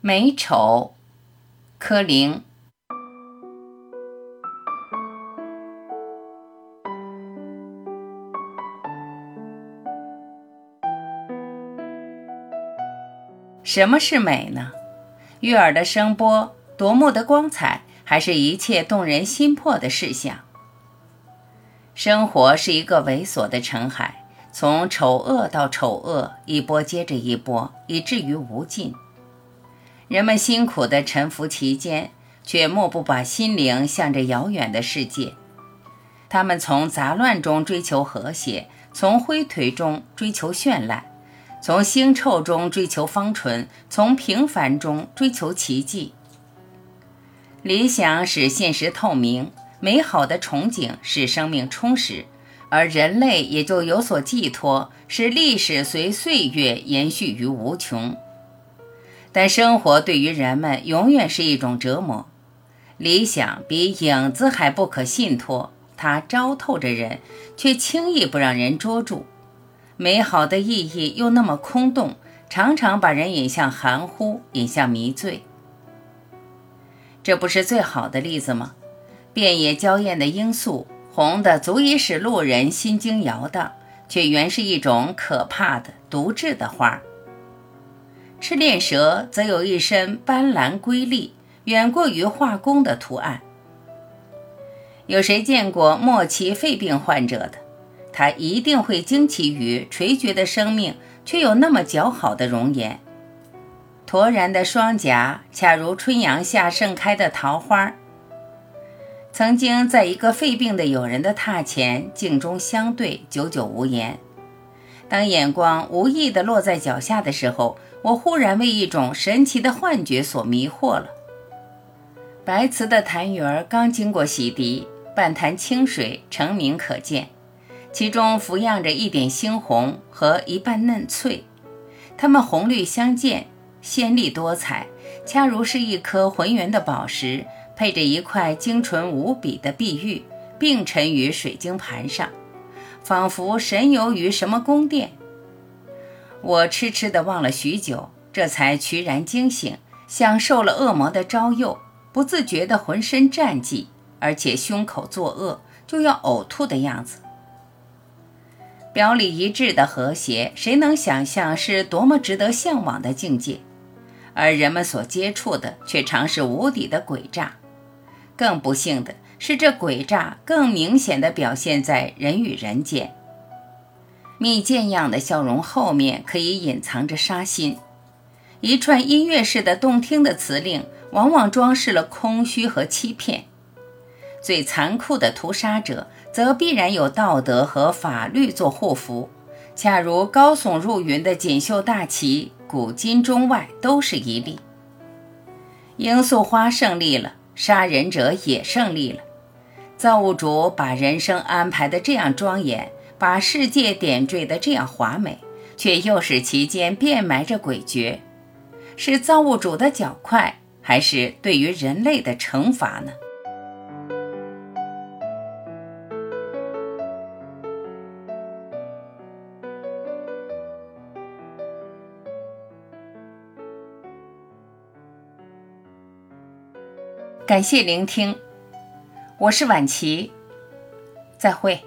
美丑，柯林。什么是美呢？悦耳的声波，夺目的光彩，还是一切动人心魄的事项？生活是一个猥琐的尘海，从丑恶到丑恶，一波接着一波，以至于无尽。人们辛苦地沉浮其间，却莫不把心灵向着遥远的世界。他们从杂乱中追求和谐，从灰颓中追求绚烂。从腥臭中追求芳醇，从平凡中追求奇迹。理想使现实透明，美好的憧憬使生命充实，而人类也就有所寄托，使历史随岁月延续于无穷。但生活对于人们永远是一种折磨。理想比影子还不可信托，它招透着人，却轻易不让人捉住。美好的意义又那么空洞，常常把人引向含糊，引向迷醉。这不是最好的例子吗？遍野娇艳的罂粟，红的足以使路人心惊摇荡，却原是一种可怕的毒质的花。赤练蛇则有一身斑斓瑰丽，远过于画工的图案。有谁见过末期肺病患者的？他一定会惊奇于垂绝的生命，却有那么姣好的容颜；驼然的双颊，恰如春阳下盛开的桃花。曾经在一个肺病的友人的榻前，镜中相对，久久无言。当眼光无意地落在脚下的时候，我忽然为一种神奇的幻觉所迷惑了。白瓷的痰盂儿刚经过洗涤，半潭清水澄明可见。其中浮漾着一点猩红和一半嫩翠，它们红绿相间，鲜丽多彩，恰如是一颗浑圆的宝石，配着一块精纯无比的碧玉，并沉于水晶盘上，仿佛神游于什么宫殿。我痴痴地望了许久，这才渠然惊醒，像受了恶魔的招诱，不自觉地浑身战悸，而且胸口作恶，就要呕吐的样子。表里一致的和谐，谁能想象是多么值得向往的境界？而人们所接触的却常是无底的诡诈。更不幸的是，这诡诈更明显地表现在人与人间。蜜饯样的笑容后面，可以隐藏着杀心。一串音乐式的动听的词令，往往装饰了空虚和欺骗。最残酷的屠杀者。则必然有道德和法律做护符，恰如高耸入云的锦绣大旗，古今中外都是一例。罂粟花胜利了，杀人者也胜利了。造物主把人生安排的这样庄严，把世界点缀的这样华美，却又使其间变埋着诡谲，是造物主的脚快，还是对于人类的惩罚呢？感谢聆听，我是婉琪，再会。